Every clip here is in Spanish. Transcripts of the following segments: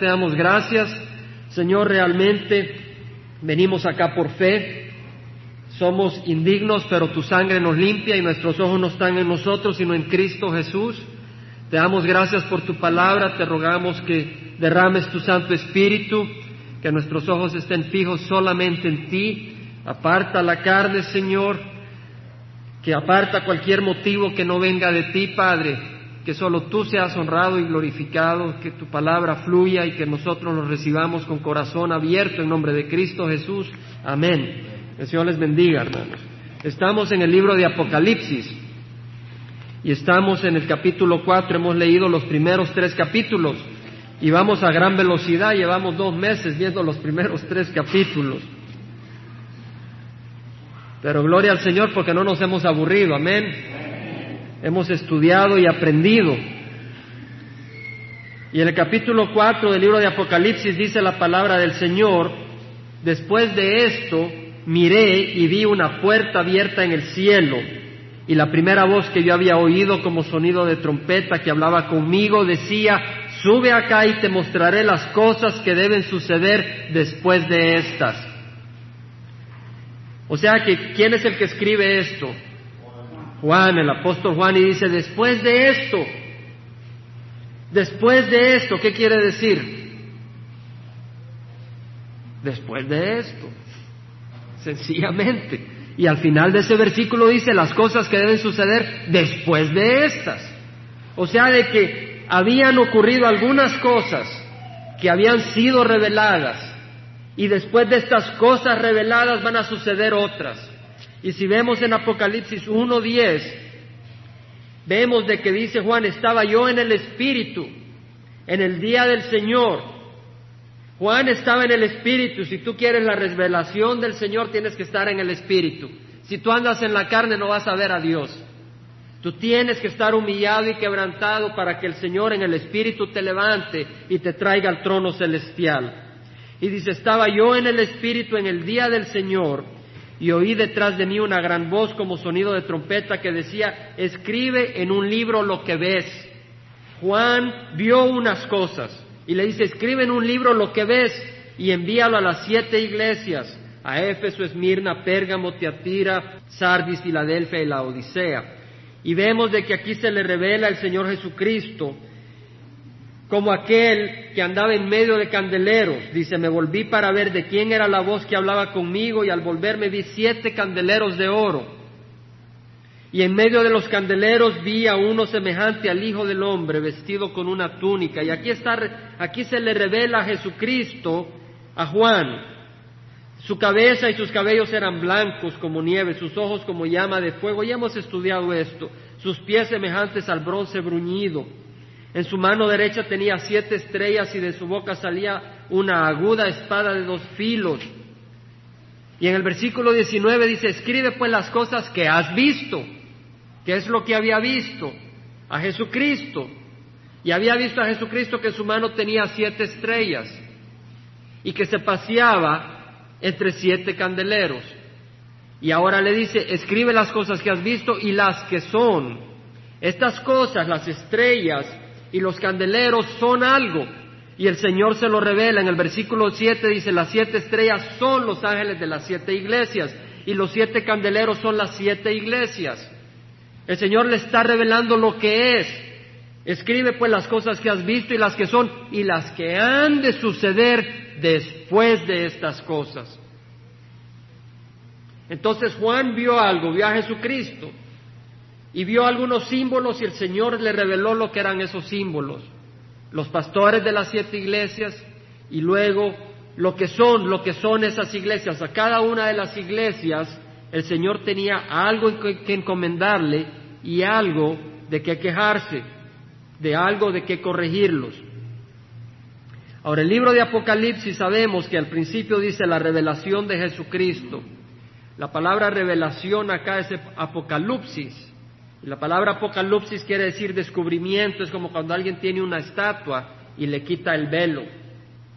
te damos gracias. Señor, realmente venimos acá por fe. Somos indignos, pero tu sangre nos limpia y nuestros ojos no están en nosotros, sino en Cristo Jesús. Te damos gracias por tu palabra, te rogamos que derrames tu Santo Espíritu, que nuestros ojos estén fijos solamente en ti. Aparta la carne, Señor, que aparta cualquier motivo que no venga de ti, Padre, que solo tú seas honrado y glorificado, que tu palabra fluya y que nosotros lo recibamos con corazón abierto en nombre de Cristo Jesús. Amén. El Señor les bendiga, hermanos. Estamos en el libro de Apocalipsis y estamos en el capítulo 4, hemos leído los primeros tres capítulos y vamos a gran velocidad, llevamos dos meses viendo los primeros tres capítulos. Pero gloria al Señor porque no nos hemos aburrido, amén. Hemos estudiado y aprendido. Y en el capítulo 4 del libro de Apocalipsis dice la palabra del Señor, después de esto miré y vi una puerta abierta en el cielo y la primera voz que yo había oído como sonido de trompeta que hablaba conmigo decía, sube acá y te mostraré las cosas que deben suceder después de estas. O sea que, ¿quién es el que escribe esto? Juan, el apóstol Juan, y dice, después de esto, después de esto, ¿qué quiere decir? Después de esto, sencillamente. Y al final de ese versículo dice las cosas que deben suceder después de estas. O sea, de que habían ocurrido algunas cosas que habían sido reveladas y después de estas cosas reveladas van a suceder otras. Y si vemos en Apocalipsis 1.10, vemos de que dice Juan, estaba yo en el Espíritu, en el día del Señor. Juan estaba en el Espíritu. Si tú quieres la revelación del Señor, tienes que estar en el Espíritu. Si tú andas en la carne, no vas a ver a Dios. Tú tienes que estar humillado y quebrantado para que el Señor en el Espíritu te levante y te traiga al trono celestial. Y dice, estaba yo en el Espíritu en el día del Señor y oí detrás de mí una gran voz como sonido de trompeta que decía, escribe en un libro lo que ves. Juan vio unas cosas y le dice, escribe en un libro lo que ves y envíalo a las siete iglesias, a Éfeso, Esmirna, Pérgamo, Teatira, Sardis, Filadelfia y la Odisea. Y vemos de que aquí se le revela el Señor Jesucristo como aquel que andaba en medio de candeleros. Dice, me volví para ver de quién era la voz que hablaba conmigo y al volverme vi siete candeleros de oro. Y en medio de los candeleros vi a uno semejante al Hijo del Hombre vestido con una túnica. Y aquí está, aquí se le revela a Jesucristo a Juan. Su cabeza y sus cabellos eran blancos como nieve, sus ojos como llama de fuego. Ya hemos estudiado esto. Sus pies semejantes al bronce bruñido en su mano derecha tenía siete estrellas y de su boca salía una aguda espada de dos filos. Y en el versículo 19 dice, escribe pues las cosas que has visto. ¿Qué es lo que había visto? A Jesucristo. Y había visto a Jesucristo que en su mano tenía siete estrellas y que se paseaba entre siete candeleros. Y ahora le dice, escribe las cosas que has visto y las que son. Estas cosas, las estrellas, y los candeleros son algo. Y el Señor se lo revela en el versículo 7, dice, las siete estrellas son los ángeles de las siete iglesias y los siete candeleros son las siete iglesias. El Señor le está revelando lo que es. Escribe pues las cosas que has visto y las que son y las que han de suceder después de estas cosas. Entonces Juan vio algo, vio a Jesucristo y vio algunos símbolos y el Señor le reveló lo que eran esos símbolos. Los pastores de las siete iglesias y luego lo que son, lo que son esas iglesias. A cada una de las iglesias el Señor tenía algo que encomendarle y algo de que quejarse, de algo de que corregirlos. Ahora, el libro de Apocalipsis sabemos que al principio dice la revelación de Jesucristo. La palabra revelación acá es apocalipsis. La palabra apocalipsis quiere decir descubrimiento, es como cuando alguien tiene una estatua y le quita el velo.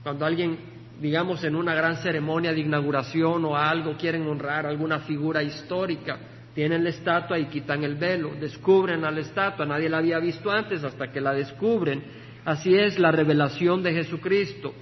Cuando alguien, digamos, en una gran ceremonia de inauguración o algo quieren honrar alguna figura histórica, tienen la estatua y quitan el velo, descubren a la estatua, nadie la había visto antes hasta que la descubren. Así es la revelación de Jesucristo.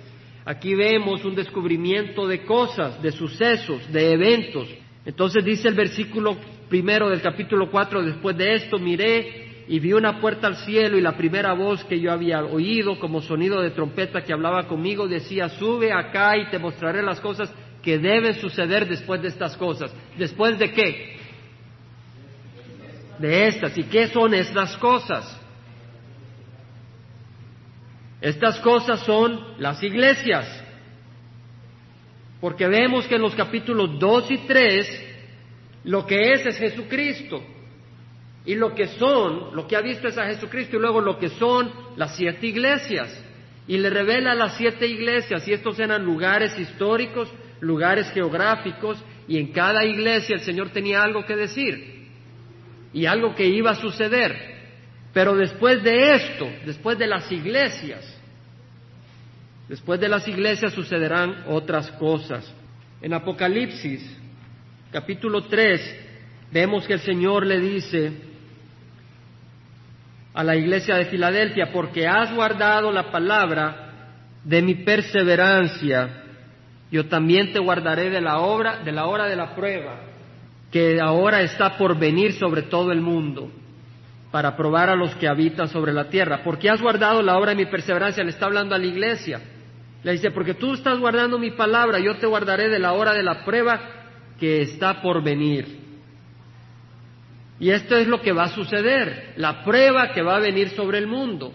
Aquí vemos un descubrimiento de cosas, de sucesos, de eventos. Entonces dice el versículo primero del capítulo 4, después de esto miré y vi una puerta al cielo y la primera voz que yo había oído como sonido de trompeta que hablaba conmigo decía, sube acá y te mostraré las cosas que deben suceder después de estas cosas. ¿Después de qué? De estas. ¿Y qué son estas cosas? Estas cosas son las iglesias. Porque vemos que en los capítulos 2 y 3 lo que es es Jesucristo. Y lo que son, lo que ha visto es a Jesucristo y luego lo que son las siete iglesias. Y le revela las siete iglesias y estos eran lugares históricos, lugares geográficos y en cada iglesia el Señor tenía algo que decir y algo que iba a suceder. Pero después de esto, después de las iglesias, después de las iglesias sucederán otras cosas. En Apocalipsis, capítulo 3, vemos que el Señor le dice a la iglesia de Filadelfia, porque has guardado la palabra de mi perseverancia, yo también te guardaré de la obra, de la hora de la prueba, que ahora está por venir sobre todo el mundo para probar a los que habitan sobre la tierra. Porque has guardado la obra de mi perseverancia, le está hablando a la iglesia. Le dice, porque tú estás guardando mi palabra, yo te guardaré de la hora de la prueba que está por venir. Y esto es lo que va a suceder, la prueba que va a venir sobre el mundo,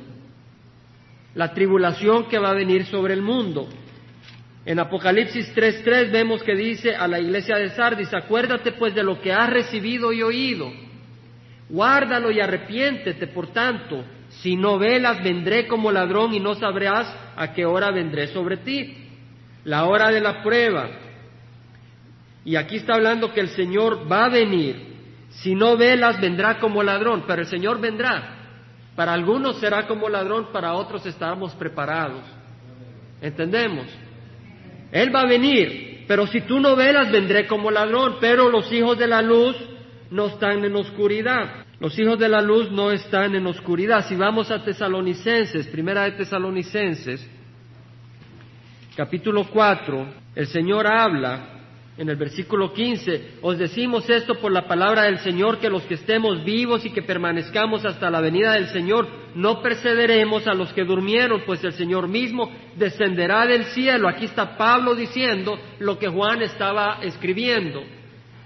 la tribulación que va a venir sobre el mundo. En Apocalipsis 3.3 vemos que dice a la iglesia de Sardis, acuérdate pues de lo que has recibido y oído Guárdalo y arrepiéntete, por tanto, si no velas, vendré como ladrón y no sabrás a qué hora vendré sobre ti. La hora de la prueba. Y aquí está hablando que el Señor va a venir. Si no velas, vendrá como ladrón, pero el Señor vendrá. Para algunos será como ladrón, para otros estaremos preparados. ¿Entendemos? Él va a venir, pero si tú no velas, vendré como ladrón, pero los hijos de la luz no están en oscuridad. Los hijos de la luz no están en oscuridad. Si vamos a Tesalonicenses, primera de Tesalonicenses, capítulo 4, el Señor habla en el versículo 15, os decimos esto por la palabra del Señor, que los que estemos vivos y que permanezcamos hasta la venida del Señor, no precederemos a los que durmieron, pues el Señor mismo descenderá del cielo. Aquí está Pablo diciendo lo que Juan estaba escribiendo.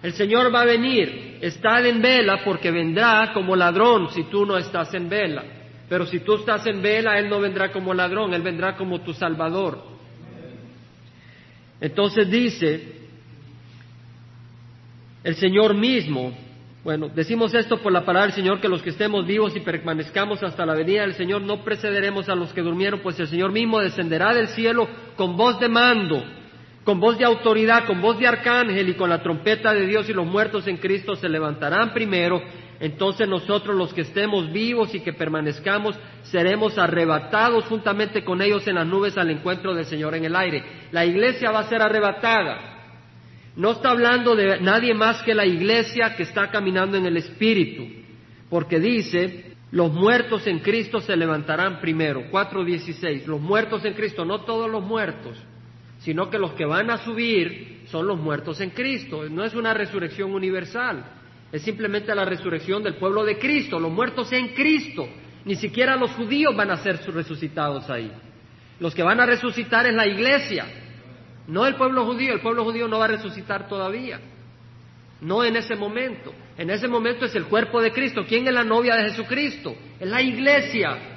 El Señor va a venir, estad en vela porque vendrá como ladrón si tú no estás en vela. Pero si tú estás en vela, Él no vendrá como ladrón, Él vendrá como tu Salvador. Entonces dice, el Señor mismo, bueno, decimos esto por la palabra del Señor, que los que estemos vivos y permanezcamos hasta la venida del Señor no precederemos a los que durmieron, pues el Señor mismo descenderá del cielo con voz de mando con voz de autoridad, con voz de arcángel y con la trompeta de Dios y los muertos en Cristo se levantarán primero, entonces nosotros los que estemos vivos y que permanezcamos seremos arrebatados juntamente con ellos en las nubes al encuentro del Señor en el aire. La iglesia va a ser arrebatada. No está hablando de nadie más que la iglesia que está caminando en el Espíritu, porque dice, los muertos en Cristo se levantarán primero. 4.16, los muertos en Cristo, no todos los muertos sino que los que van a subir son los muertos en Cristo. No es una resurrección universal, es simplemente la resurrección del pueblo de Cristo, los muertos en Cristo. Ni siquiera los judíos van a ser resucitados ahí. Los que van a resucitar es la iglesia, no el pueblo judío. El pueblo judío no va a resucitar todavía. No en ese momento. En ese momento es el cuerpo de Cristo. ¿Quién es la novia de Jesucristo? Es la iglesia.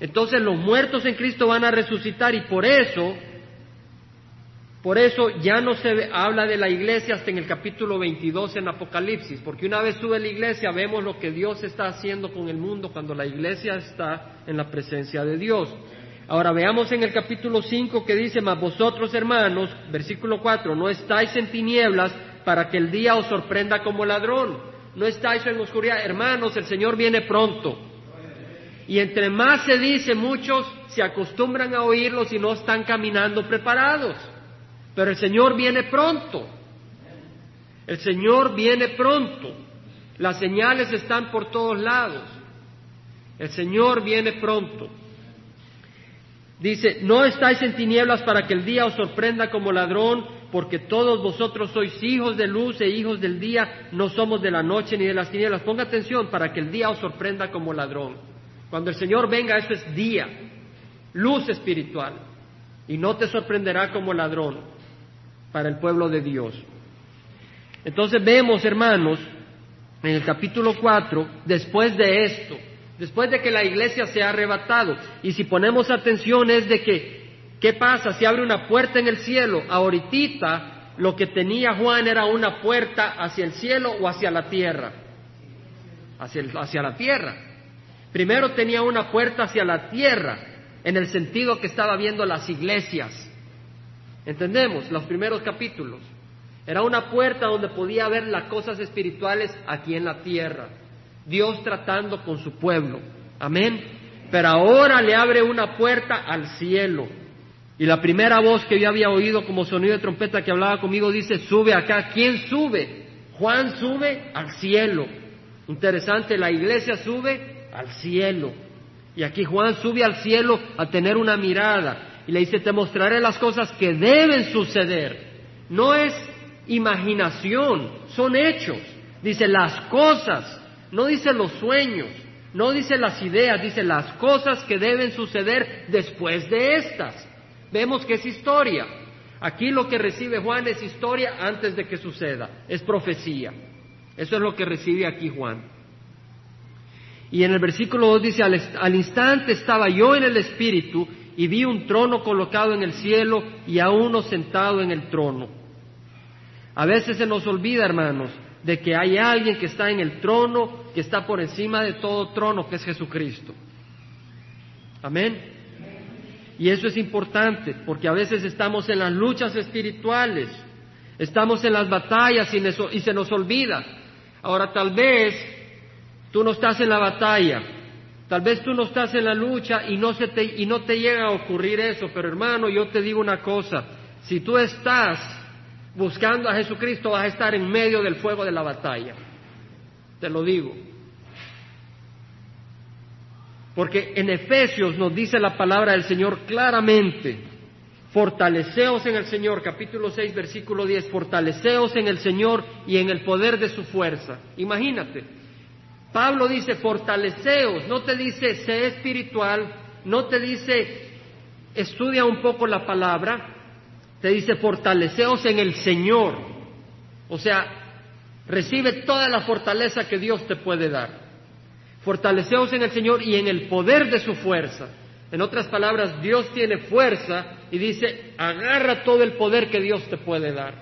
Entonces los muertos en Cristo van a resucitar y por eso, por eso ya no se habla de la iglesia hasta en el capítulo 22 en Apocalipsis, porque una vez sube la iglesia vemos lo que Dios está haciendo con el mundo cuando la iglesia está en la presencia de Dios. Ahora veamos en el capítulo 5 que dice, mas vosotros hermanos, versículo 4, no estáis en tinieblas para que el día os sorprenda como ladrón, no estáis en oscuridad, hermanos, el Señor viene pronto. Y entre más se dice, muchos se acostumbran a oírlos y no están caminando preparados. Pero el Señor viene pronto. El Señor viene pronto. Las señales están por todos lados. El Señor viene pronto. Dice, no estáis en tinieblas para que el día os sorprenda como ladrón, porque todos vosotros sois hijos de luz e hijos del día, no somos de la noche ni de las tinieblas. Ponga atención para que el día os sorprenda como ladrón. Cuando el Señor venga, eso es día, luz espiritual, y no te sorprenderá como ladrón para el pueblo de Dios. Entonces vemos, hermanos, en el capítulo 4, después de esto, después de que la iglesia se ha arrebatado, y si ponemos atención es de que, ¿qué pasa? Si abre una puerta en el cielo, ahorita lo que tenía Juan era una puerta hacia el cielo o hacia la tierra, hacia, hacia la tierra. Primero tenía una puerta hacia la tierra, en el sentido que estaba viendo las iglesias. ¿Entendemos? Los primeros capítulos. Era una puerta donde podía ver las cosas espirituales aquí en la tierra. Dios tratando con su pueblo. Amén. Pero ahora le abre una puerta al cielo. Y la primera voz que yo había oído como sonido de trompeta que hablaba conmigo dice, sube acá. ¿Quién sube? Juan sube al cielo. Interesante, la iglesia sube al cielo. Y aquí Juan sube al cielo a tener una mirada. Y le dice, te mostraré las cosas que deben suceder. No es imaginación, son hechos. Dice las cosas, no dice los sueños, no dice las ideas, dice las cosas que deben suceder después de estas. Vemos que es historia. Aquí lo que recibe Juan es historia antes de que suceda, es profecía. Eso es lo que recibe aquí Juan. Y en el versículo 2 dice, al, al, instante estaba yo en el Espíritu y vi un trono colocado en el cielo y a uno sentado en el trono. A veces se nos olvida, hermanos, de que hay alguien que está en el trono, que está por encima de todo trono, que es Jesucristo. Amén. Y eso es importante, porque a veces estamos en las luchas espirituales, estamos en las batallas y, se nos olvida. Ahora tal vez tú no estás en la batalla, tal vez tú no estás en la lucha y no, se te, y no te llega a ocurrir eso, pero hermano, yo te digo una cosa, si tú estás buscando a Jesucristo vas a estar en medio del fuego de la batalla. Te lo digo. Porque en Efesios nos dice la palabra del Señor claramente, fortaleceos en el Señor, capítulo 6, versículo 10, fortaleceos en el Señor y en el poder de su fuerza. Imagínate, Pablo dice, fortaleceos, no te dice, sé espiritual, no te dice, estudia un poco la palabra, te dice, fortaleceos en el Señor. O sea, recibe toda la fortaleza que Dios te puede dar. Fortaleceos en el Señor y en el poder de su fuerza. En otras palabras, Dios tiene fuerza y dice, agarra todo el poder que Dios te puede dar.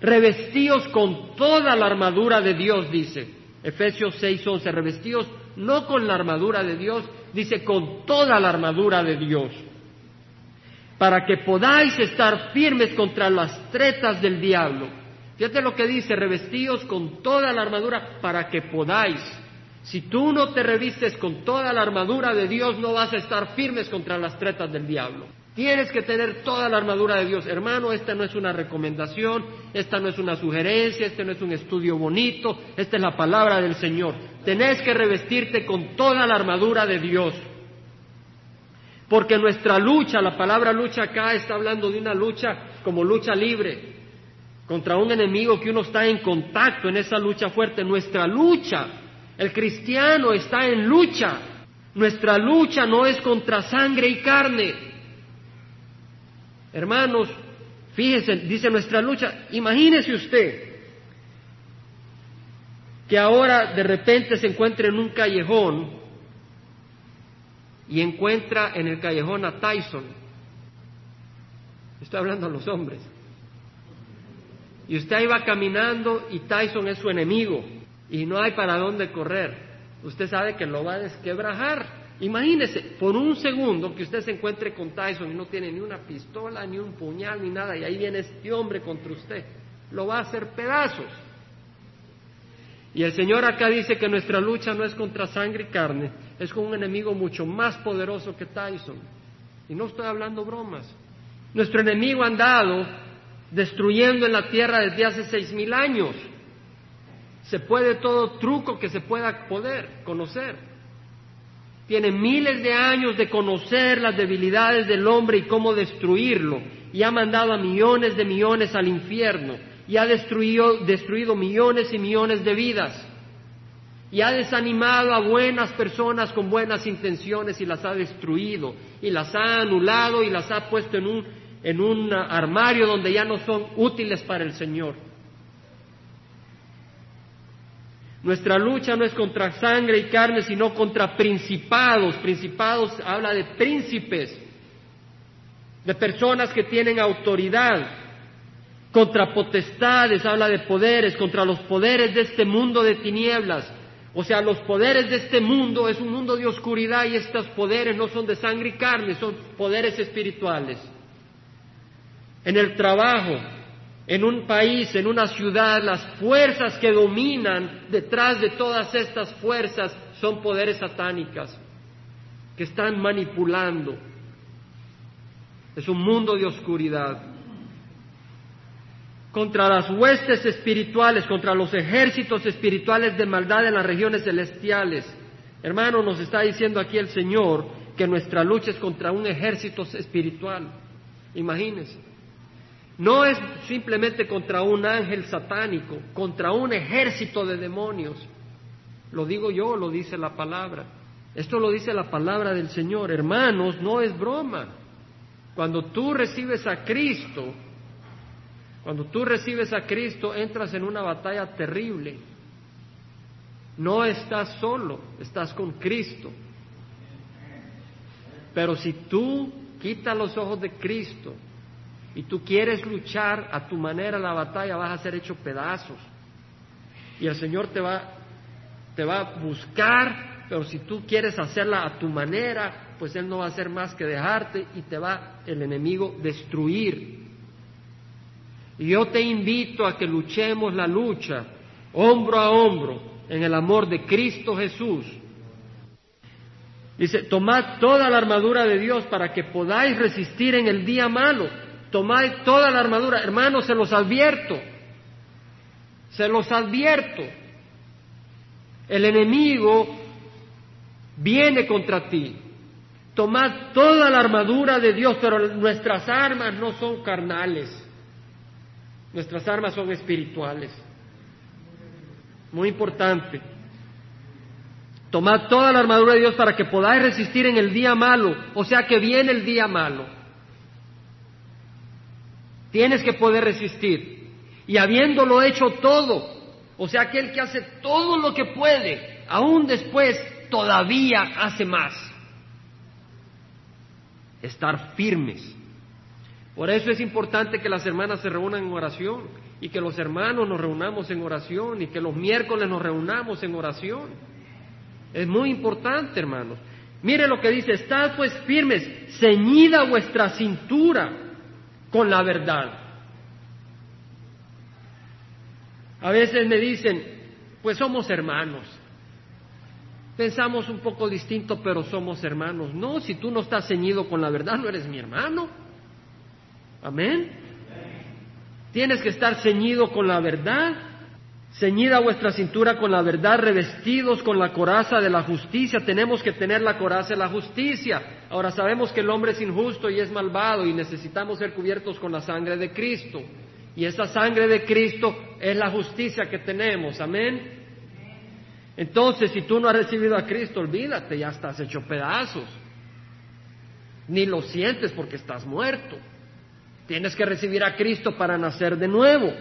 Revestíos con toda la armadura de Dios, dice Efesios 6:11, revestíos no con la armadura de Dios, dice con toda la armadura de Dios para que podáis estar firmes contra las tretas del diablo. Fíjate lo que dice, revestíos con toda la armadura para que podáis. Si tú no te revistes con toda la armadura de Dios, no vas a estar firmes contra las tretas del diablo. Tienes que tener toda la armadura de Dios. Hermano, esta no es una recomendación, esta no es una sugerencia, este no es un estudio bonito, esta es la palabra del Señor. Tenés que revestirte con toda la armadura de Dios. Porque nuestra lucha, la palabra lucha acá está hablando de una lucha como lucha libre, contra un enemigo que uno está en contacto en esa lucha fuerte. Nuestra lucha, el cristiano está en lucha. Nuestra lucha no es contra sangre y carne. Hermanos, fíjense, dice nuestra lucha, imagínese usted que ahora de repente se encuentre en un callejón y encuentra en el callejón a Tyson. Estoy hablando a los hombres. Y usted va caminando y Tyson es su enemigo y no hay para dónde correr. Usted sabe que lo va a desquebrajar. Imagínese, por un segundo que usted se encuentre con Tyson y no tiene ni una pistola, ni un puñal, ni nada, y ahí viene este hombre contra usted. Lo va a hacer pedazos. Y el Señor acá dice que nuestra lucha no es contra sangre y carne, es con un enemigo mucho más poderoso que Tyson. Y no estoy hablando bromas. Nuestro enemigo ha andado destruyendo en la tierra desde hace seis mil años. Se puede todo truco que se pueda poder conocer. tiene miles de años de conocer las debilidades del hombre y cómo destruirlo, y ha mandado a millones de millones al infierno, y ha destruido, destruido millones y millones de vidas, y ha desanimado a buenas personas con buenas intenciones y las ha destruido, y las ha anulado y las ha puesto en un, en un armario donde ya no son útiles para el Señor. Nuestra lucha no es contra sangre y carne, sino contra principados. Principados habla de príncipes, de personas que tienen autoridad. Contra potestades, habla de poderes, contra los poderes de este mundo de tinieblas. O sea, los poderes de este mundo es un mundo de oscuridad y estos poderes no son de sangre y carne, son poderes espirituales. En el trabajo, en un país, en una ciudad, las fuerzas que dominan detrás de todas estas fuerzas son poderes satánicas que están manipulando. Es un mundo de oscuridad. Contra las huestes espirituales, contra los ejércitos espirituales de maldad en las regiones celestiales. Hermano, nos está diciendo aquí el Señor que nuestra lucha es contra un ejército espiritual. Imagínense. No es simplemente contra un ángel satánico, contra un ejército de demonios. Lo digo yo, lo dice la palabra. Esto lo dice la palabra del Señor. Hermanos, no es broma. Cuando tú recibes a Cristo, cuando tú recibes a Cristo, entras en una batalla terrible. No estás solo, estás con Cristo. Pero si tú quitas los ojos de Cristo, y tú quieres luchar a tu manera la batalla, vas a ser hecho pedazos. Y el Señor te va, te va a buscar, pero si tú quieres hacerla a tu manera, pues Él no va a hacer más que dejarte y te va el enemigo destruir. Y yo te invito a que luchemos la lucha hombro a hombro en el amor de Cristo Jesús. Dice, tomad toda la armadura de Dios para que podáis resistir en el día malo tomad toda la armadura. Hermanos, se los advierto, se los advierto. El enemigo viene contra ti. Tomad toda la armadura de Dios, pero nuestras armas no son carnales. Nuestras armas son espirituales. Muy importante. Tomad toda la armadura de Dios para que podáis resistir en el día malo, o sea que viene el día malo. Tienes que poder resistir. Y habiéndolo hecho todo, o sea, aquel que hace todo lo que puede, aún después todavía hace más. Estar firmes. Por eso es importante que las hermanas se reúnan en oración y que los hermanos nos reunamos en oración y que los miércoles nos reunamos en oración. Es muy importante, hermanos. Mire lo que dice, estad pues firmes, ceñida vuestra cintura con la verdad. A veces me dicen, pues somos hermanos. Pensamos un poco distinto, pero somos hermanos. No, si tú no estás ceñido con la verdad, no eres mi hermano. Amén. Tienes que estar ceñido con la verdad, ceñida vuestra cintura con la verdad, revestidos con la coraza de la justicia. Tenemos que tener la coraza de la justicia. Ahora sabemos que el hombre es injusto y es malvado y necesitamos ser cubiertos con la sangre de Cristo. Y esa sangre de Cristo es la justicia que tenemos. Amén. Entonces, si tú no has recibido a Cristo, olvídate, ya estás hecho pedazos. Ni lo sientes porque estás muerto. Tienes que recibir a Cristo para nacer de nuevo.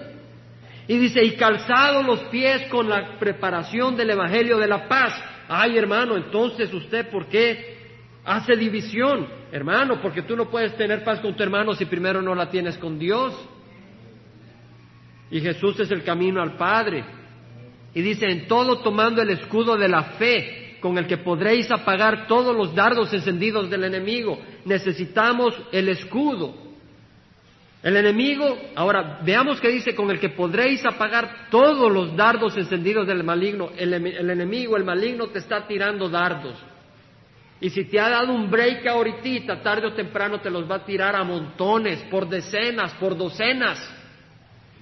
Y dice, y calzado los pies con la preparación del Evangelio de la paz. Ay, hermano, entonces usted, ¿por qué hace división? Hermano, porque tú no puedes tener paz con tu hermano si primero no la tienes con Dios. Y Jesús es el camino al Padre. Y dice, en todo tomando el escudo de la fe, con el que podréis apagar todos los dardos encendidos del enemigo. Necesitamos el escudo. El enemigo, ahora veamos que dice, con el que podréis apagar todos los dardos encendidos del maligno. El, enemigo, el maligno te está tirando dardos. Y si te ha dado un break ahorita, tarde o temprano te los va a tirar a montones, por decenas, por docenas.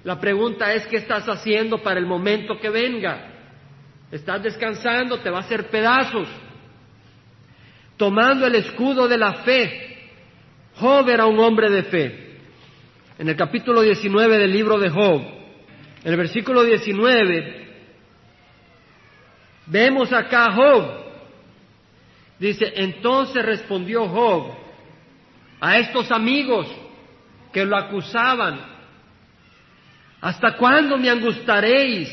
La pregunta es, ¿qué estás haciendo para el momento que venga? ¿Estás descansando? Te va a hacer pedazos. tomando el escudo de la fe. Job era un hombre de fe. En el capítulo 19 del libro de Job, en el versículo 19, vemos acá a Job. Dice, entonces respondió Job a estos amigos que lo acusaban, ¿hasta cuándo me angustaréis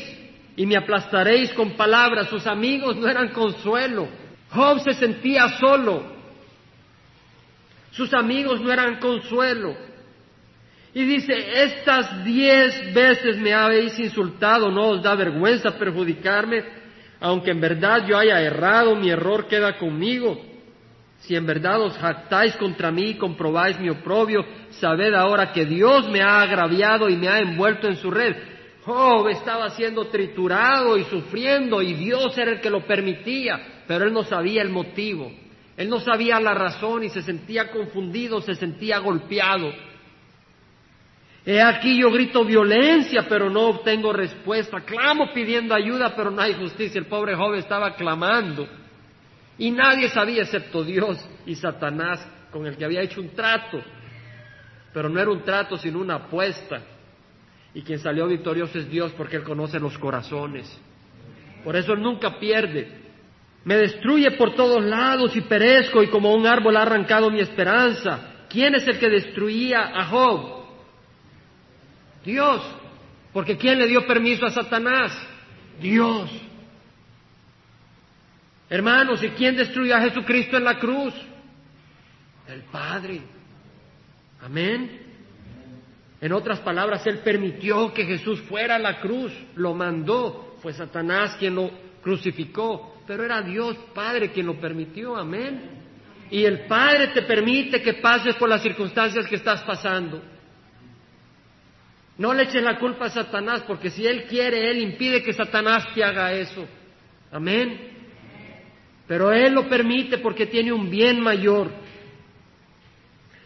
y me aplastaréis con palabras? Sus amigos no eran consuelo. Job se sentía solo. Sus amigos no eran consuelo. Y dice, estas diez veces me habéis insultado, no os da vergüenza perjudicarme, aunque en verdad yo haya errado, mi error queda conmigo. Si en verdad os jactáis contra mí y comprobáis mi oprobio, sabed ahora que Dios me ha agraviado y me ha envuelto en su red. Job estaba siendo triturado y sufriendo y Dios era el que lo permitía, pero él no sabía el motivo. Él no sabía la razón y se sentía confundido, se sentía golpeado. He aquí yo grito violencia, pero no obtengo respuesta. Clamo pidiendo ayuda, pero no hay justicia. El pobre joven estaba clamando. Y nadie sabía excepto Dios y Satanás, con el que había hecho un trato. Pero no era un trato, sino una apuesta. Y quien salió victorioso es Dios porque Él conoce los corazones. Por eso Él nunca pierde. Me destruye por todos lados y perezco y como un árbol ha arrancado mi esperanza. ¿Quién es el que destruía a Job? Dios. Porque ¿quién le dio permiso a Satanás? Dios. Hermanos, ¿y quién destruyó a Jesucristo en la cruz? El Padre. Amén. En otras palabras, Él permitió que Jesús fuera a la cruz, lo mandó, fue Satanás quien lo crucificó, pero era Dios Padre quien lo permitió, amén. Y el Padre te permite que pases por las circunstancias que estás pasando. No le eches la culpa a Satanás, porque si Él quiere, Él impide que Satanás te haga eso. Amén. Pero Él lo permite porque tiene un bien mayor.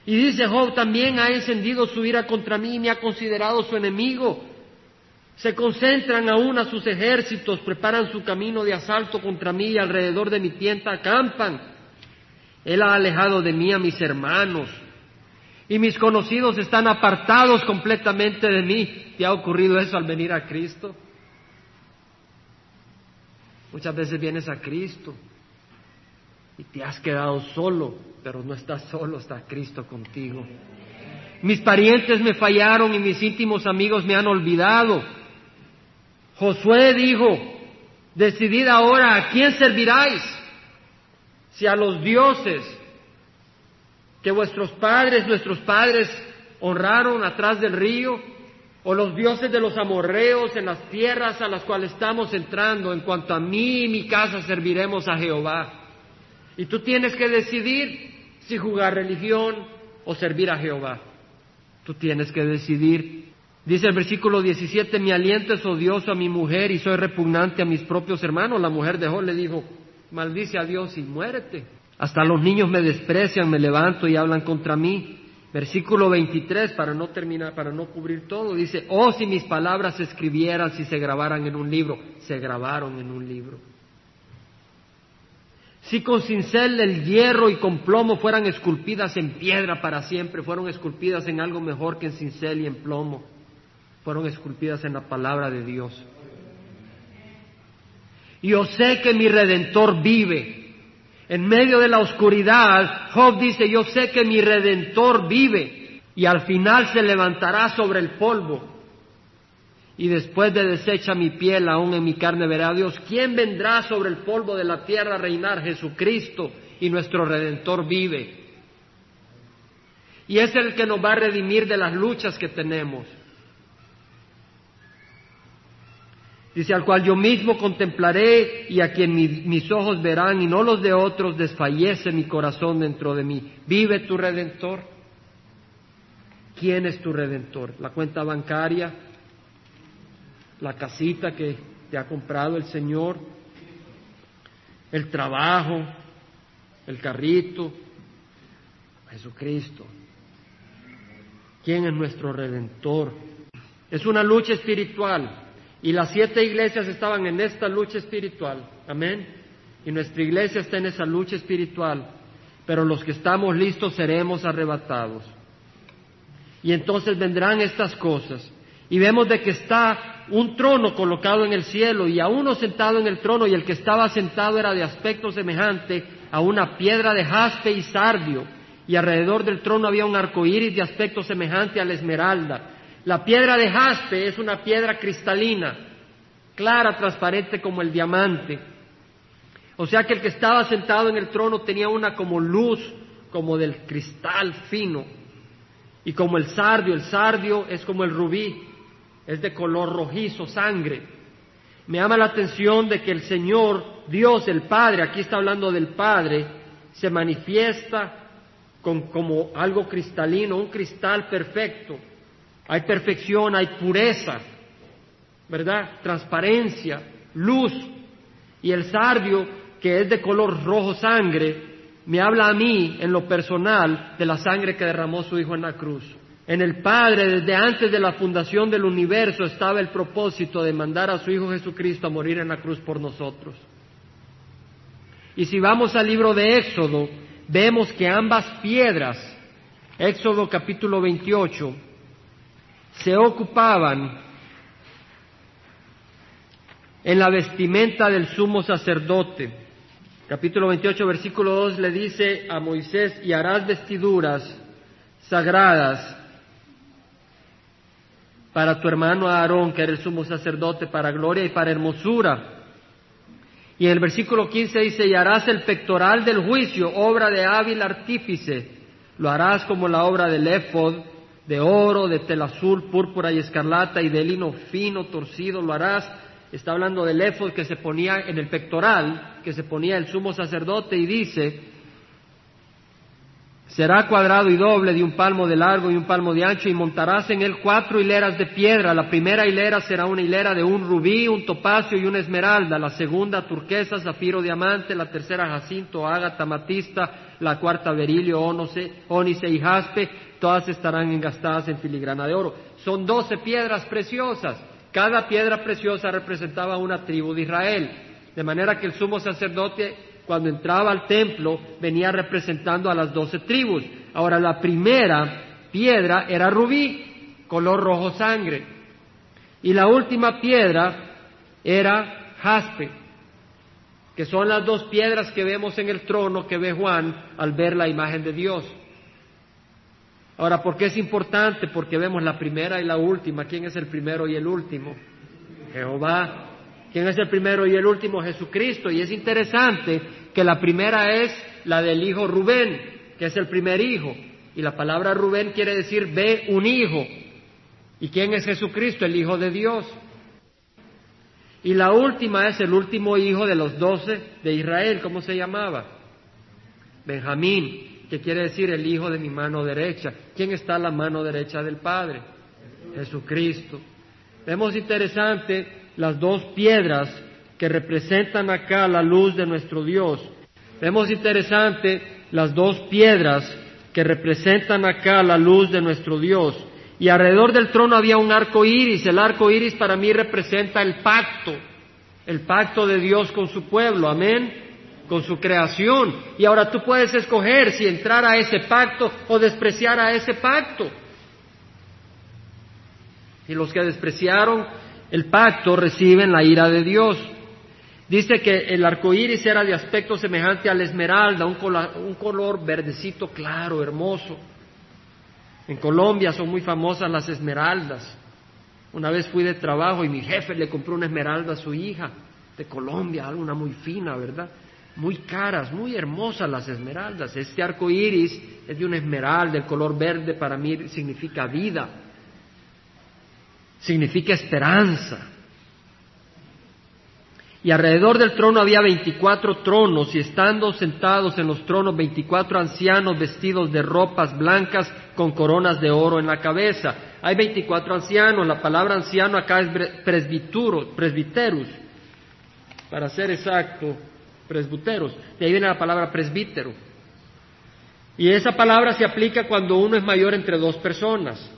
Y dice Job, también ha encendido su ira contra mí y me ha considerado su enemigo. Se concentran aún a sus ejércitos, preparan su camino de asalto contra mí y alrededor de mi tienda acampan. Él ha alejado de mí a mis hermanos y mis conocidos están apartados completamente de mí. ¿Te ha ocurrido eso al venir a Cristo? Muchas veces vienes a Cristo y te has quedado solo, pero no estás solo, está Cristo contigo. Mis parientes me fallaron y mis íntimos amigos me han olvidado. Josué dijo, decidid ahora a quién serviráis, si a los dioses que vuestros padres, nuestros padres honraron atrás del río, o los dioses de los amorreos en las tierras a las cuales estamos entrando, en cuanto a mí y mi casa serviremos a Jehová. Y tú tienes que decidir si jugar religión o servir a Jehová. Tú tienes que decidir. Dice el versículo 17, mi aliento es odioso a mi mujer y soy repugnante a mis propios hermanos. La mujer de Job le dijo, maldice a Dios y muérete. Hasta los niños me desprecian, me levanto y hablan contra mí. Versículo 23, para no terminar, para no cubrir todo, dice, oh si mis palabras se escribieran, si se grabaran en un libro, se grabaron en un libro. Si con cincel el hierro y con plomo fueran esculpidas en piedra para siempre, fueron esculpidas en algo mejor que en cincel y en plomo, fueron esculpidas en la palabra de Dios. Yo sé que mi redentor vive. En medio de la oscuridad, Job dice, yo sé que mi redentor vive y al final se levantará sobre el polvo y después de deshecha mi piel, aún en mi carne verá Dios. ¿Quién vendrá sobre el polvo de la tierra a reinar? Jesucristo y nuestro Redentor vive. Y es el que nos va a redimir de las luchas que tenemos. Dice, al cual yo mismo contemplaré y a quien mis ojos verán y no los de otros, desfallece mi corazón dentro de mí. ¿Vive tu redentor? ¿Quién es tu redentor? ¿La cuenta bancaria? la casita que te ha comprado el Señor, el trabajo, el carrito, Jesucristo. ¿Quién es nuestro redentor? Es una lucha espiritual y las siete iglesias estaban en esta lucha espiritual. Amén. Y nuestra iglesia está en esa lucha espiritual. pero los que estamos listos seremos arrebatados. Y entonces vendrán estas cosas. Y vemos de que está un trono colocado en el cielo y a uno sentado en el trono y el que estaba sentado era de aspecto semejante a una piedra de jaspe y sardio y alrededor del trono había un arco iris de aspecto semejante a la esmeralda. La piedra de jaspe es una piedra cristalina, clara, transparente como el diamante. O sea que el que estaba sentado en el trono tenía una como luz, como del cristal fino. Y como el sardio, el sardio es como el rubí, es de color rojizo, sangre. Me llama la atención de que el Señor, Dios, el Padre, aquí está hablando del Padre, se manifiesta como algo cristalino, un cristal perfecto. Hay perfección, hay pureza, ¿verdad? Transparencia, luz. Y el sardio, que es de color rojo sangre, me habla a mí en lo personal de la sangre que derramó su Hijo en la cruz. En el Padre, desde antes de la fundación del universo, estaba el propósito de mandar a su Hijo Jesucristo a morir en la cruz por nosotros. Y si vamos al libro de Éxodo, vemos que ambas piedras, Éxodo capítulo 28, se ocupaban en la vestimenta del sumo sacerdote. Capítulo 28, versículo 2 le dice a Moisés, y harás vestiduras sagradas para tu hermano Aarón, que era el sumo sacerdote, para gloria y para hermosura. Y en el versículo 15 dice, y harás el pectoral del juicio, obra de hábil artífice. Lo harás como la obra del éfod, de oro, de tela azul, púrpura y escarlata, y de lino fino, torcido, lo harás. Está hablando del éfod que se ponía en el pectoral, que se ponía el sumo sacerdote, y dice, Será cuadrado y doble de un palmo de largo y un palmo de ancho y montarás en él cuatro hileras de piedra. La primera hilera será una hilera de un rubí, un topacio y una esmeralda. La segunda turquesa, zafiro, diamante. La tercera jacinto, ágata, matista. La cuarta berilio, ónice y jaspe. Todas estarán engastadas en filigrana de oro. Son doce piedras preciosas. Cada piedra preciosa representaba una tribu de Israel. De manera que el sumo sacerdote cuando entraba al templo, venía representando a las doce tribus. Ahora, la primera piedra era rubí, color rojo sangre. Y la última piedra era jaspe, que son las dos piedras que vemos en el trono que ve Juan al ver la imagen de Dios. Ahora, ¿por qué es importante? Porque vemos la primera y la última. ¿Quién es el primero y el último? Jehová. ¿Quién es el primero y el último? Jesucristo. Y es interesante que la primera es la del hijo Rubén, que es el primer hijo. Y la palabra Rubén quiere decir ve un hijo. ¿Y quién es Jesucristo? El Hijo de Dios. Y la última es el último hijo de los doce de Israel. ¿Cómo se llamaba? Benjamín, que quiere decir el hijo de mi mano derecha. ¿Quién está a la mano derecha del Padre? Jesucristo. Vemos interesante las dos piedras que representan acá la luz de nuestro Dios. Vemos interesante las dos piedras que representan acá la luz de nuestro Dios. Y alrededor del trono había un arco iris. El arco iris para mí representa el pacto, el pacto de Dios con su pueblo, amén, con su creación. Y ahora tú puedes escoger si entrar a ese pacto o despreciar a ese pacto. Y los que despreciaron el pacto reciben la ira de Dios. Dice que el arco iris era de aspecto semejante a la esmeralda, un color, un color verdecito claro, hermoso. En Colombia son muy famosas las esmeraldas. Una vez fui de trabajo y mi jefe le compró una esmeralda a su hija de Colombia, una muy fina, ¿verdad? Muy caras, muy hermosas las esmeraldas. Este arco iris es de una esmeralda, el color verde para mí significa vida significa esperanza. Y alrededor del trono había veinticuatro tronos y estando sentados en los tronos veinticuatro ancianos vestidos de ropas blancas con coronas de oro en la cabeza. Hay veinticuatro ancianos, la palabra anciano acá es presbituro, presbiterus, para ser exacto, presbiteros. De ahí viene la palabra presbítero. Y esa palabra se aplica cuando uno es mayor entre dos personas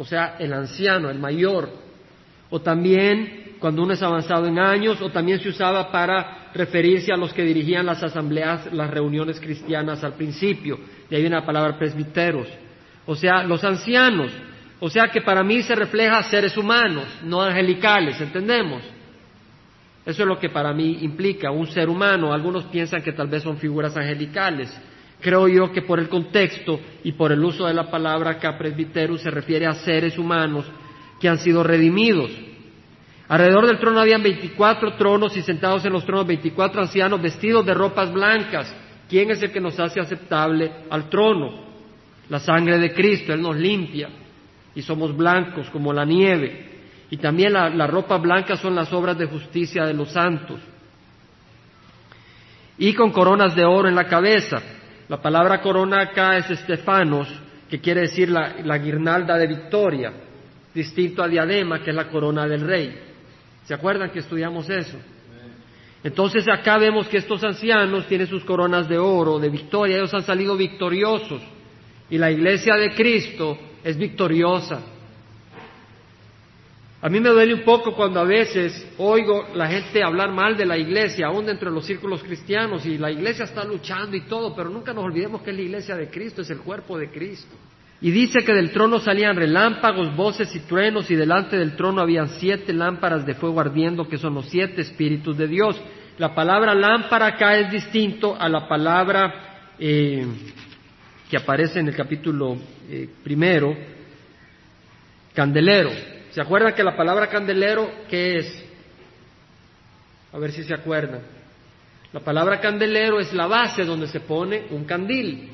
o sea, el anciano, el mayor, o también cuando uno es avanzado en años, o también se usaba para referirse a los que dirigían las asambleas, las reuniones cristianas al principio. De ahí viene la palabra presbiteros. O sea, los ancianos. O sea que para mí se refleja seres humanos, no angelicales, ¿entendemos? Eso es lo que para mí implica un ser humano. Algunos piensan que tal vez son figuras angelicales. Creo yo que por el contexto y por el uso de la palabra acá presbiterio se refiere a seres humanos que han sido redimidos. Alrededor del trono habían 24 tronos y sentados en los tronos 24 ancianos vestidos de ropas blancas. ¿Quién es el que nos hace aceptable al trono? La sangre de Cristo, Él nos limpia y somos blancos como la nieve. Y también la, la ropa blanca son las obras de justicia de los santos. Y con coronas de oro en la cabeza. La palabra corona acá es estefanos, que quiere decir la, guirnalda de victoria, distinto a diadema, que es la corona del rey. ¿Se acuerdan que estudiamos eso? Entonces acá vemos que estos ancianos tienen sus coronas de oro, de victoria, ellos han salido victoriosos. Y la iglesia de Cristo es victoriosa. A mí me duele un poco cuando a veces oigo la gente hablar mal de la iglesia, aún dentro de los círculos cristianos, y la iglesia está luchando y todo, pero nunca nos olvidemos que es la iglesia de Cristo, es el cuerpo de Cristo. Y dice que del trono salían relámpagos, voces y truenos, y delante del trono habían siete lámparas de fuego ardiendo, que son los siete espíritus de Dios. La palabra lámpara acá es distinto a la palabra eh, que aparece en el capítulo eh, primero, candelero. ¿Se acuerdan que la palabra candelero, qué es? A ver si se acuerdan. La palabra candelero es la base donde se pone un candil.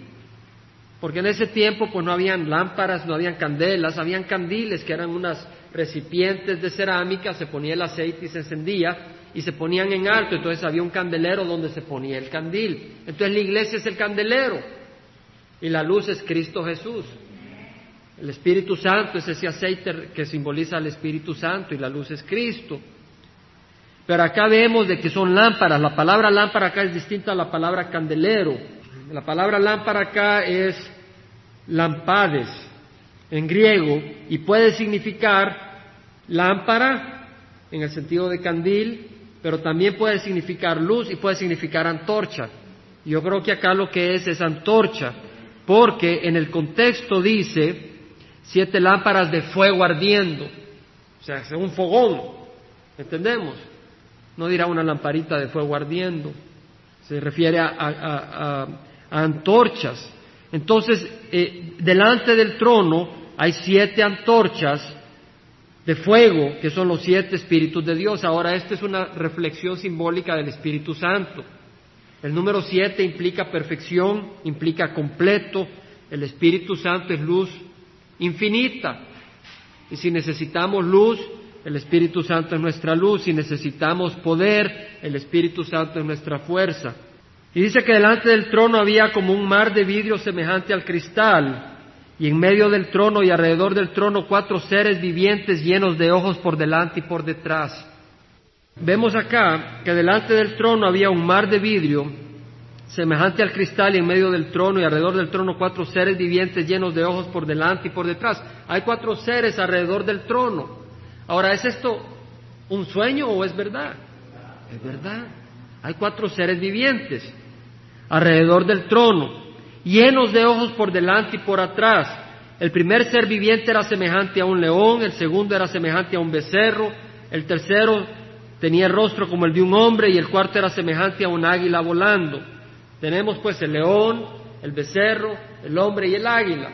Porque en ese tiempo pues no habían lámparas, no habían candelas, habían candiles que eran unas recipientes de cerámica, se ponía el aceite y se encendía y se ponían en alto, entonces había un candelero donde se ponía el candil. Entonces la iglesia es el candelero y la luz es Cristo Jesús. El Espíritu Santo es ese aceite que simboliza al Espíritu Santo y la luz es Cristo. Pero acá vemos de que son lámparas. La palabra lámpara acá es distinta a la palabra candelero. La palabra lámpara acá es lampades en griego y puede significar lámpara en el sentido de candil, pero también puede significar luz y puede significar antorcha. Yo creo que acá lo que es es antorcha, porque en el contexto dice siete lámparas de fuego ardiendo, o sea, es un fogón, ¿entendemos? No dirá una lamparita de fuego ardiendo, se refiere a, antorchas. Entonces, eh, delante del trono hay siete antorchas de fuego, que son los siete espíritus de Dios. Ahora, esta es una reflexión simbólica del Espíritu Santo. El número siete implica perfección, implica completo. El Espíritu Santo es luz, infinita. Y si necesitamos luz, el Espíritu Santo es nuestra luz. Si necesitamos poder, el Espíritu Santo es nuestra fuerza. Y dice que delante del trono había como un mar de vidrio semejante al cristal, y en medio del trono y alrededor del trono cuatro seres vivientes llenos de ojos por delante y por detrás. Vemos acá que delante del trono había un mar de vidrio semejante al cristal y en medio del trono y alrededor del trono cuatro seres vivientes llenos de ojos por delante y por detrás. Hay cuatro seres alrededor del trono. Ahora, ¿es esto un sueño o es verdad? Es verdad. Hay cuatro seres vivientes alrededor del trono, llenos de ojos por delante y por atrás. El primer ser viviente era semejante a un león, el segundo era semejante a un becerro, el tercero tenía el rostro como el de un hombre y el cuarto era semejante a un águila volando. Tenemos pues el león, el becerro, el hombre y el águila.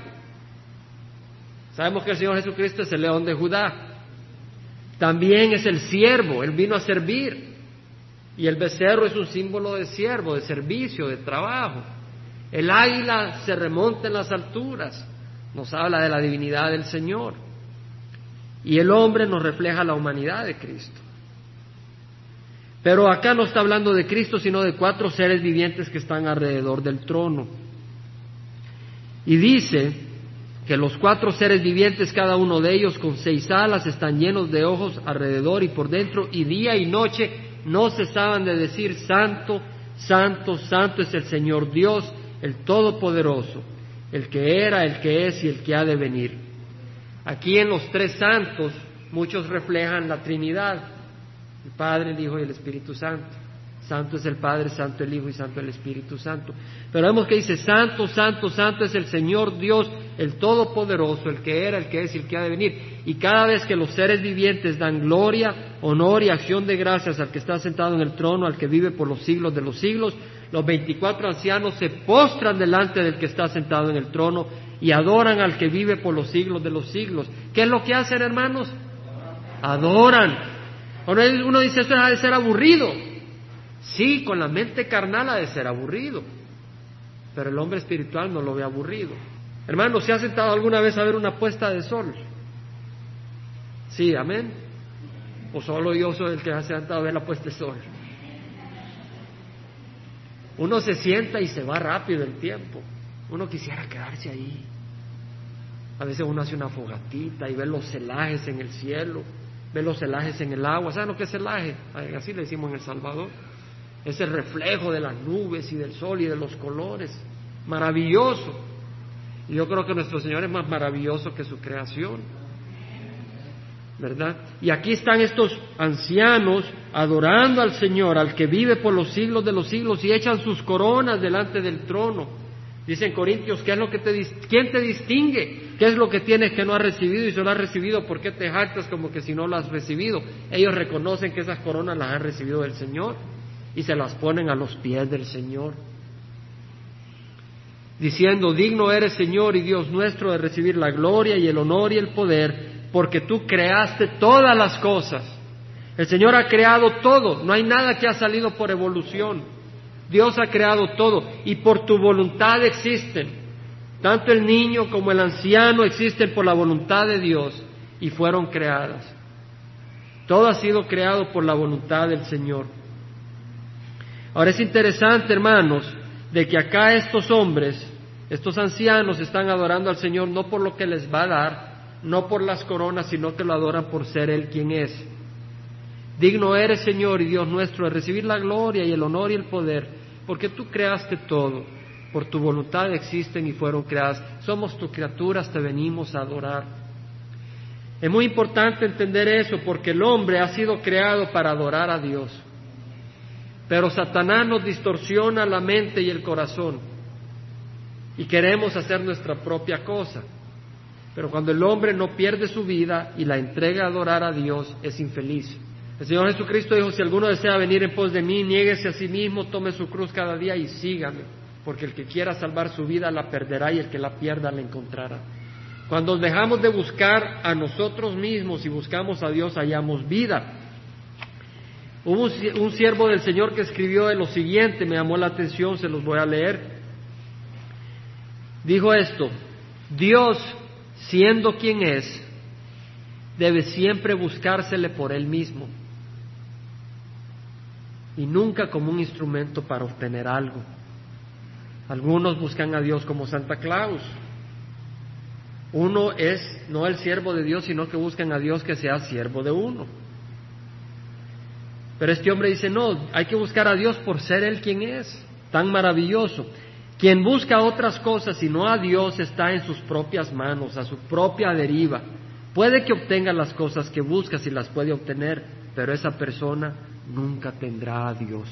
Sabemos que el Señor Jesucristo es el león de Judá. También es el siervo, Él vino a servir. Y el becerro es un símbolo de siervo, de servicio, de trabajo. El águila se remonta en las alturas, nos habla de la divinidad del Señor. Y el hombre nos refleja la humanidad de Cristo. Pero acá no está hablando de Cristo, sino de cuatro seres vivientes que están alrededor del trono. Y dice que los cuatro seres vivientes, cada uno de ellos con seis alas, están llenos de ojos alrededor y por dentro, y día y noche no cesaban de decir, Santo, Santo, Santo es el Señor Dios, el Todopoderoso, el que era, el que es y el que ha de venir. Aquí en los tres santos muchos reflejan la Trinidad, el Padre, el Hijo y el Espíritu Santo. Santo es el Padre, Santo el Hijo y Santo el Espíritu Santo. Pero vemos que dice, Santo, Santo, Santo es el Señor Dios, el Todopoderoso, el que era, el que es y el que ha de venir. Y cada vez que los seres vivientes dan gloria, honor y acción de gracias al que está sentado en el trono, al que vive por los siglos de los siglos, los veinticuatro ancianos se postran delante del que está sentado en el trono y adoran al que vive por los siglos de los siglos. ¿Qué es lo que hacen, hermanos? Adoran. Uno dice, esto ha de ser aburrido. Sí, con la mente carnal ha de ser aburrido, pero el hombre espiritual no lo ve aburrido. Hermano, ¿se ha sentado alguna vez a ver una puesta de sol? Sí, amén. O solo yo soy el que ha sentado a ver la puesta de sol. Uno se sienta y se va rápido el tiempo. Uno quisiera quedarse ahí. A veces uno hace una fogatita y ve los celajes en el cielo, ve los celajes en el agua. ¿Saben lo que es celaje? Así le decimos en El Salvador es el reflejo de las nubes y del sol y de los colores. Maravilloso. Y yo creo que nuestro Señor es más maravilloso que su creación. ¿Verdad? Y aquí están estos ancianos adorando al Señor, al que vive por los siglos de los siglos, y echan sus coronas delante del trono. Dicen Corintios, ¿qué es lo que te, ¿quién te distingue? ¿Qué es lo que tienes que no has recibido y si lo has recibido? ¿Por qué te jactas como que si no lo has recibido? Ellos reconocen que esas coronas las han recibido del Señor y se las ponen a los pies del Señor, diciendo, digno eres Señor y Dios nuestro de recibir la gloria y el honor y el poder, porque tú creaste todas las cosas. El Señor ha creado todo, no hay nada que ha salido por evolución. Dios ha creado todo y por tu voluntad existen. Tanto el niño como el anciano existen por la voluntad de Dios y fueron creadas. Todo ha sido creado por la voluntad del Señor. Ahora es interesante, hermanos, de que acá estos hombres, estos ancianos, están adorando al Señor no por lo que les va a dar, no por las coronas, sino que lo adoran por ser Él quien es. Digno eres, Señor y Dios nuestro, de recibir la gloria y el honor y el poder, porque tú creaste todo, por tu voluntad existen y fueron creadas. Somos tus criaturas, te venimos a adorar. Es muy importante entender eso, porque el hombre ha sido creado para adorar a Dios. Pero Satanás nos distorsiona la mente y el corazón y queremos hacer nuestra propia cosa. Pero cuando el hombre no pierde su vida y la entrega a adorar a Dios, es infeliz. El Señor Jesucristo dijo, si alguno desea venir en pos de mí, niéguese a sí mismo, tome su cruz cada día y sígame, porque el que quiera salvar su vida la perderá y el que la pierda la encontrará. Cuando dejamos de buscar a nosotros mismos y buscamos a Dios, hallamos vida. Hubo un, siervo del Señor que escribió de lo siguiente, me llamó la atención, se los voy a leer. Dijo esto, Dios, siendo quien es, debe siempre buscársele por él mismo y nunca como un instrumento para obtener algo. Algunos buscan a Dios como Santa Claus. Uno es no el siervo de Dios, sino que buscan a Dios que sea siervo de uno. Pero este hombre dice, no, hay que buscar a Dios por ser Él quien es, tan maravilloso. Quien busca otras cosas y no a Dios está en sus propias manos, a su propia deriva. Puede que obtenga las cosas que busca si las puede obtener, pero esa persona nunca tendrá a Dios.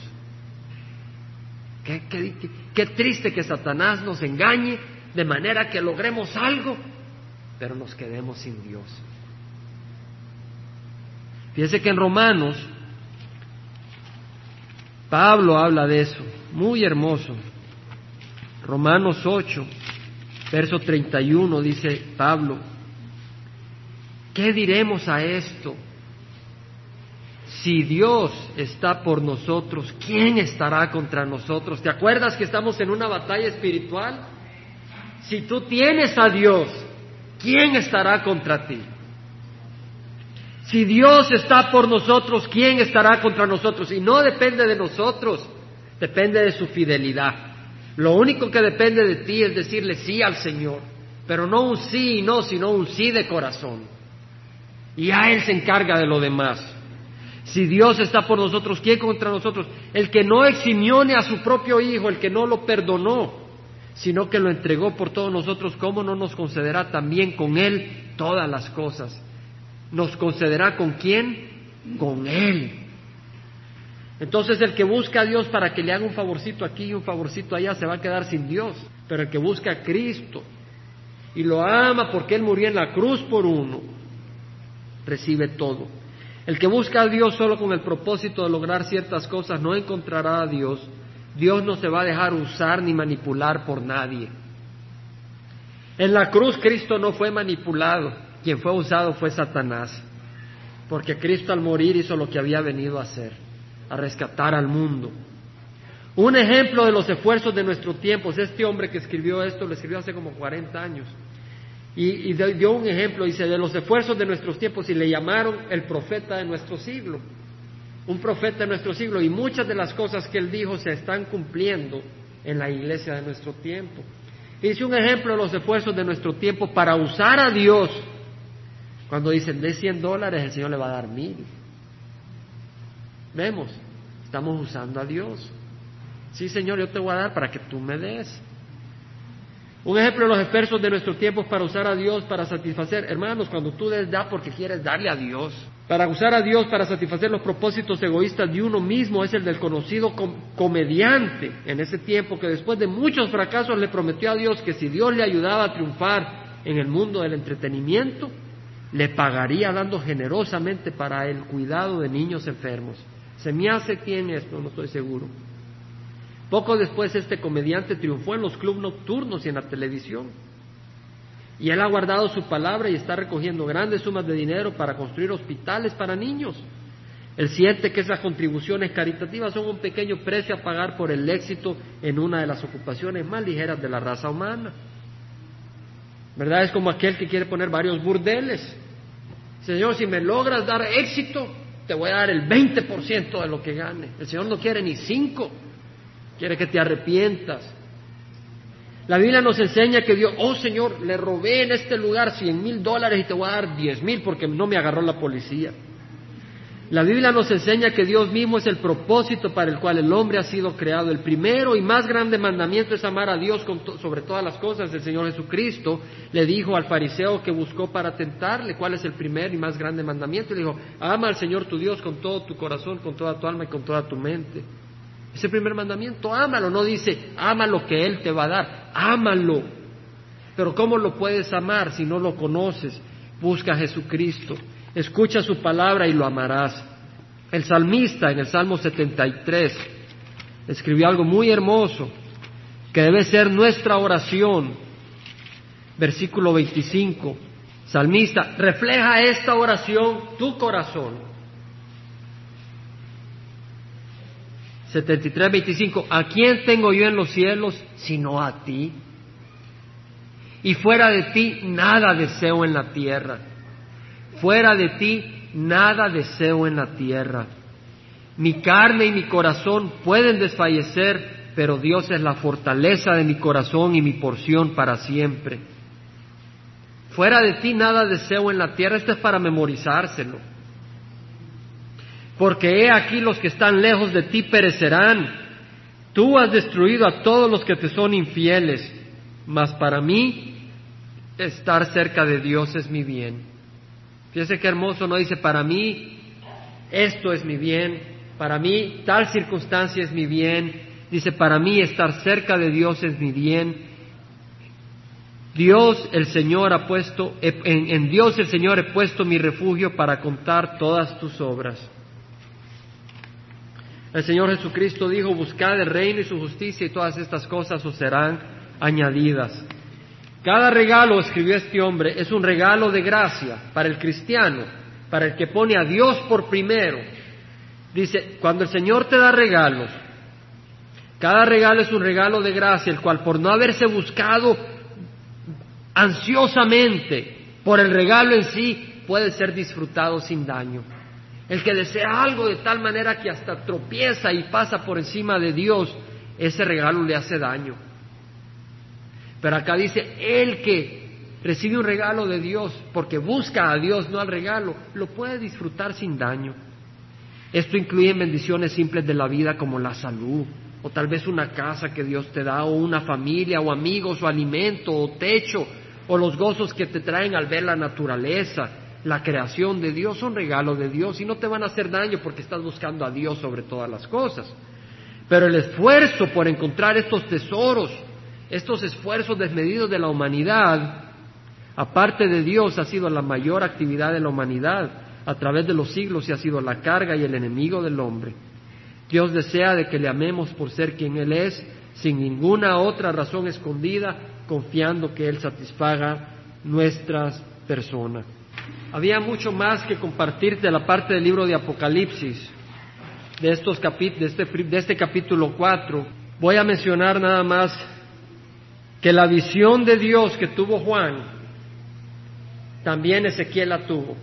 Qué, triste que Satanás nos engañe de manera que logremos algo, pero nos quedemos sin Dios. Fíjese que en Romanos Pablo habla de eso, muy hermoso. Romanos 8, verso 31 dice Pablo, ¿qué diremos a esto? Si Dios está por nosotros, ¿quién estará contra nosotros? ¿Te acuerdas que estamos en una batalla espiritual? Si tú tienes a Dios, ¿quién estará contra ti? Si Dios está por nosotros, ¿quién estará contra nosotros? Y no depende de nosotros, depende de su fidelidad. Lo único que depende de ti es decirle sí al Señor, pero no un sí y no, sino un sí de corazón. Y a Él se encarga de lo demás. Si Dios está por nosotros, ¿quién contra nosotros? El que no eximione a su propio Hijo, el que no lo perdonó, sino que lo entregó por todos nosotros, ¿cómo no nos concederá también con Él todas las cosas? nos concederá con quién? Con Él. Entonces el que busca a Dios para que le haga un favorcito aquí y un favorcito allá se va a quedar sin Dios. Pero el que busca a Cristo y lo ama porque Él murió en la cruz por uno, recibe todo. El que busca a Dios solo con el propósito de lograr ciertas cosas no encontrará a Dios. Dios no se va a dejar usar ni manipular por nadie. En la cruz Cristo no fue manipulado, quien fue usado fue Satanás, porque Cristo al morir hizo lo que había venido a hacer, a rescatar al mundo. Un ejemplo de los esfuerzos de nuestro tiempo es este hombre que escribió esto, lo escribió hace como 40 años. Y, dio un ejemplo, dice, de los esfuerzos de nuestros tiempos y le llamaron el profeta de nuestro siglo. Un profeta de nuestro siglo. Y muchas de las cosas que él dijo se están cumpliendo en la iglesia de nuestro tiempo. Y dice un ejemplo de los esfuerzos de nuestro tiempo para usar a Dios. Cuando dicen de 100 dólares, el Señor le va a dar mil. Vemos, estamos usando a Dios. Sí, Señor, yo te voy a dar para que tú me des. Un ejemplo de los esfuerzos de nuestro tiempo para usar a Dios para satisfacer, hermanos, cuando tú des, da porque quieres darle a Dios. Para usar a Dios para satisfacer los propósitos egoístas de uno mismo es el del conocido comediante en ese tiempo que después de muchos fracasos le prometió a Dios que si Dios le ayudaba a triunfar en el mundo del entretenimiento, le pagaría dando generosamente para el cuidado de niños enfermos. Se me hace quién es, no estoy seguro. Poco después este comediante triunfó en los clubes nocturnos y en la televisión. Y él ha guardado su palabra y está recogiendo grandes sumas de dinero para construir hospitales para niños. Él siente que esas contribuciones caritativas son un pequeño precio a pagar por el éxito en una de las ocupaciones más ligeras de la raza humana. ¿Verdad? Es como aquel que quiere poner varios burdeles. Señor, si me logras dar éxito, te voy a dar el 20% de lo que gane. El Señor no quiere ni cinco quiere que te arrepientas. La Biblia nos enseña que Dios, oh Señor, le robé en este lugar cien mil dólares y te voy a dar diez mil porque no me agarró la policía. La Biblia nos enseña que Dios mismo es el propósito para el cual el hombre ha sido creado. El primero y más grande mandamiento es amar a Dios sobre todas las cosas. El Señor Jesucristo le dijo al fariseo que buscó para tentarle cuál es el primer y más grande mandamiento. Le dijo, ama al Señor tu Dios con todo tu corazón, con toda tu alma y con toda tu mente. Ese primer mandamiento, ámalo, no dice, ama lo que Él te va a dar, ámalo. Pero ¿cómo lo puedes amar si no lo conoces? Busca a Jesucristo, escucha su palabra y lo amarás. El salmista en el Salmo 73 escribió algo muy hermoso que debe ser nuestra oración. Versículo 25. Salmista, refleja esta oración tu corazón 73, 25, ¿a quién tengo yo en los cielos sino a ti? Y fuera de ti nada deseo en la tierra. Fuera de ti nada deseo en la tierra. Mi carne y mi corazón pueden desfallecer, pero Dios es la fortaleza de mi corazón y mi porción para siempre. Fuera de ti nada deseo en la tierra. Esto es para memorizárselo porque he aquí los que están lejos de ti perecerán. Tú has destruido a todos los que te son infieles, mas para mí estar cerca de Dios es mi bien. Fíjese qué hermoso, no dice para mí esto es mi bien, para mí tal circunstancia es mi bien, dice para mí estar cerca de Dios es mi bien. Dios el Señor ha puesto, en, en Dios el Señor he puesto mi refugio para contar todas tus obras. El Señor Jesucristo dijo, buscad el reino y su justicia y todas estas cosas os serán añadidas. Cada regalo, escribió este hombre, es un regalo de gracia para el cristiano, para el que pone a Dios por primero. Dice, cuando el Señor te da regalos, cada regalo es un regalo de gracia, el cual por no haberse buscado ansiosamente por el regalo en sí, puede ser disfrutado sin daño. El que desea algo de tal manera que hasta tropieza y pasa por encima de Dios, ese regalo le hace daño. Pero acá dice, el que recibe un regalo de Dios porque busca a Dios, no al regalo, lo puede disfrutar sin daño. Esto incluye bendiciones simples de la vida como la salud, o tal vez una casa que Dios te da, o una familia, o amigos, o alimento, o techo, o los gozos que te traen al ver la naturaleza, la creación de Dios, son regalo de Dios y no te van a hacer daño porque estás buscando a Dios sobre todas las cosas. Pero el esfuerzo por encontrar estos tesoros, estos esfuerzos desmedidos de la humanidad, aparte de Dios, ha sido la mayor actividad de la humanidad a través de los siglos y ha sido la carga y el enemigo del hombre. Dios desea de que le amemos por ser quien Él es, sin ninguna otra razón escondida, confiando que Él satisfaga nuestras personas. Había mucho más que compartir de la parte del libro de Apocalipsis, de, estos de, este, de este capítulo 4. Voy a mencionar nada más que la visión de Dios que tuvo Juan, también Ezequiel la tuvo.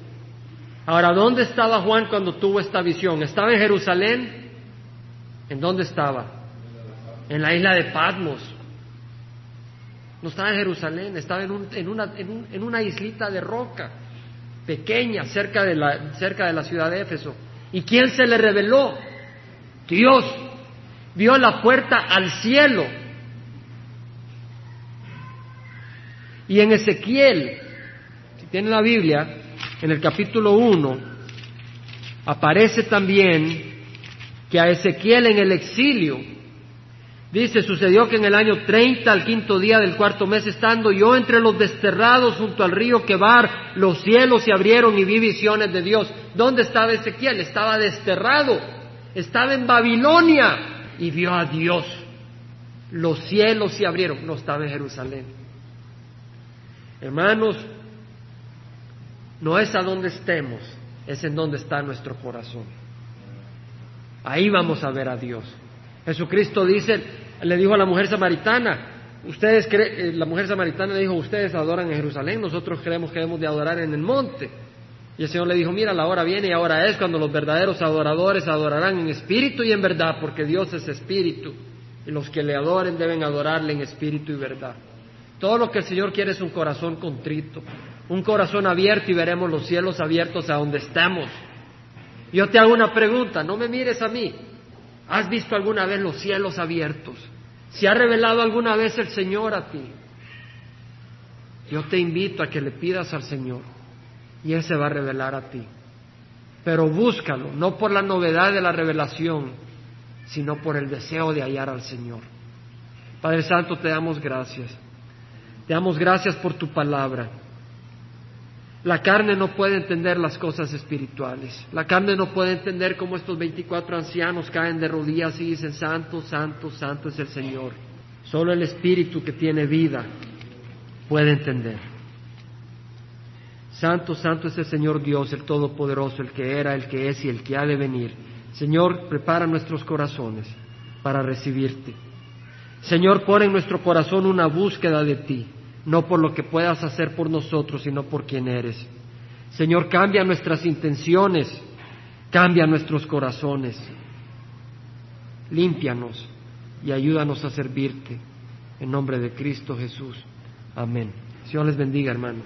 Ahora, ¿dónde estaba Juan cuando tuvo esta visión? ¿Estaba en Jerusalén? ¿En dónde estaba? En la isla de Patmos. No estaba en Jerusalén, estaba en, una, en una islita de roca pequeña cerca de, la, cerca de la ciudad de Éfeso. ¿Y quién se le reveló? Dios. Vio la puerta al cielo. Y en Ezequiel, si tiene la Biblia, en el capítulo 1, aparece también que a Ezequiel en el exilio, dice, sucedió que en el año 30, al quinto día del cuarto mes, estando yo entre los desterrados junto al río Quebar, los cielos se abrieron y vi visiones de Dios. ¿Dónde estaba Ezequiel? Estaba desterrado, estaba en Babilonia y vio a Dios. Los cielos se abrieron, no estaba en Jerusalén. Hermanos, no es a donde estemos, es en donde está nuestro corazón. Ahí vamos a ver a Dios. Jesucristo dice, le dijo a la mujer samaritana, ustedes eh, la mujer samaritana le dijo, ustedes adoran en Jerusalén, nosotros creemos que debemos de adorar en el monte. Y el Señor le dijo, mira, la hora viene y ahora es cuando los verdaderos adoradores adorarán en espíritu y en verdad, porque Dios es espíritu. Y los que le adoren deben adorarle en espíritu y verdad. Todo lo que el Señor quiere es un corazón contrito, un corazón abierto y veremos los cielos abiertos a donde estamos. Yo te hago una pregunta, no me mires a mí. ¿Has visto alguna vez los cielos abiertos? ¿Se ha revelado alguna vez el Señor a ti? Yo te invito a que le pidas al Señor y Él se va a revelar a ti. Pero búscalo, no por la novedad de la revelación, sino por el deseo de hallar al Señor. Padre Santo, te damos gracias. Te damos gracias por tu palabra. La carne no puede entender las cosas espirituales. La carne no puede entender cómo estos 24 ancianos caen de rodillas y dicen, Santo, Santo, Santo es el Señor. Solo el Espíritu que tiene vida puede entender. Santo, Santo es el Señor Dios, el Todopoderoso, el que era, el que es y el que ha de venir. Señor, prepara nuestros corazones para recibirte. Señor, pon en nuestro corazón una búsqueda de ti no por lo que puedas hacer por nosotros, sino por quien eres. Señor, cambia nuestras intenciones, cambia nuestros corazones, límpianos y ayúdanos a servirte. En nombre de Cristo Jesús. Amén. Señor les bendiga, hermanos.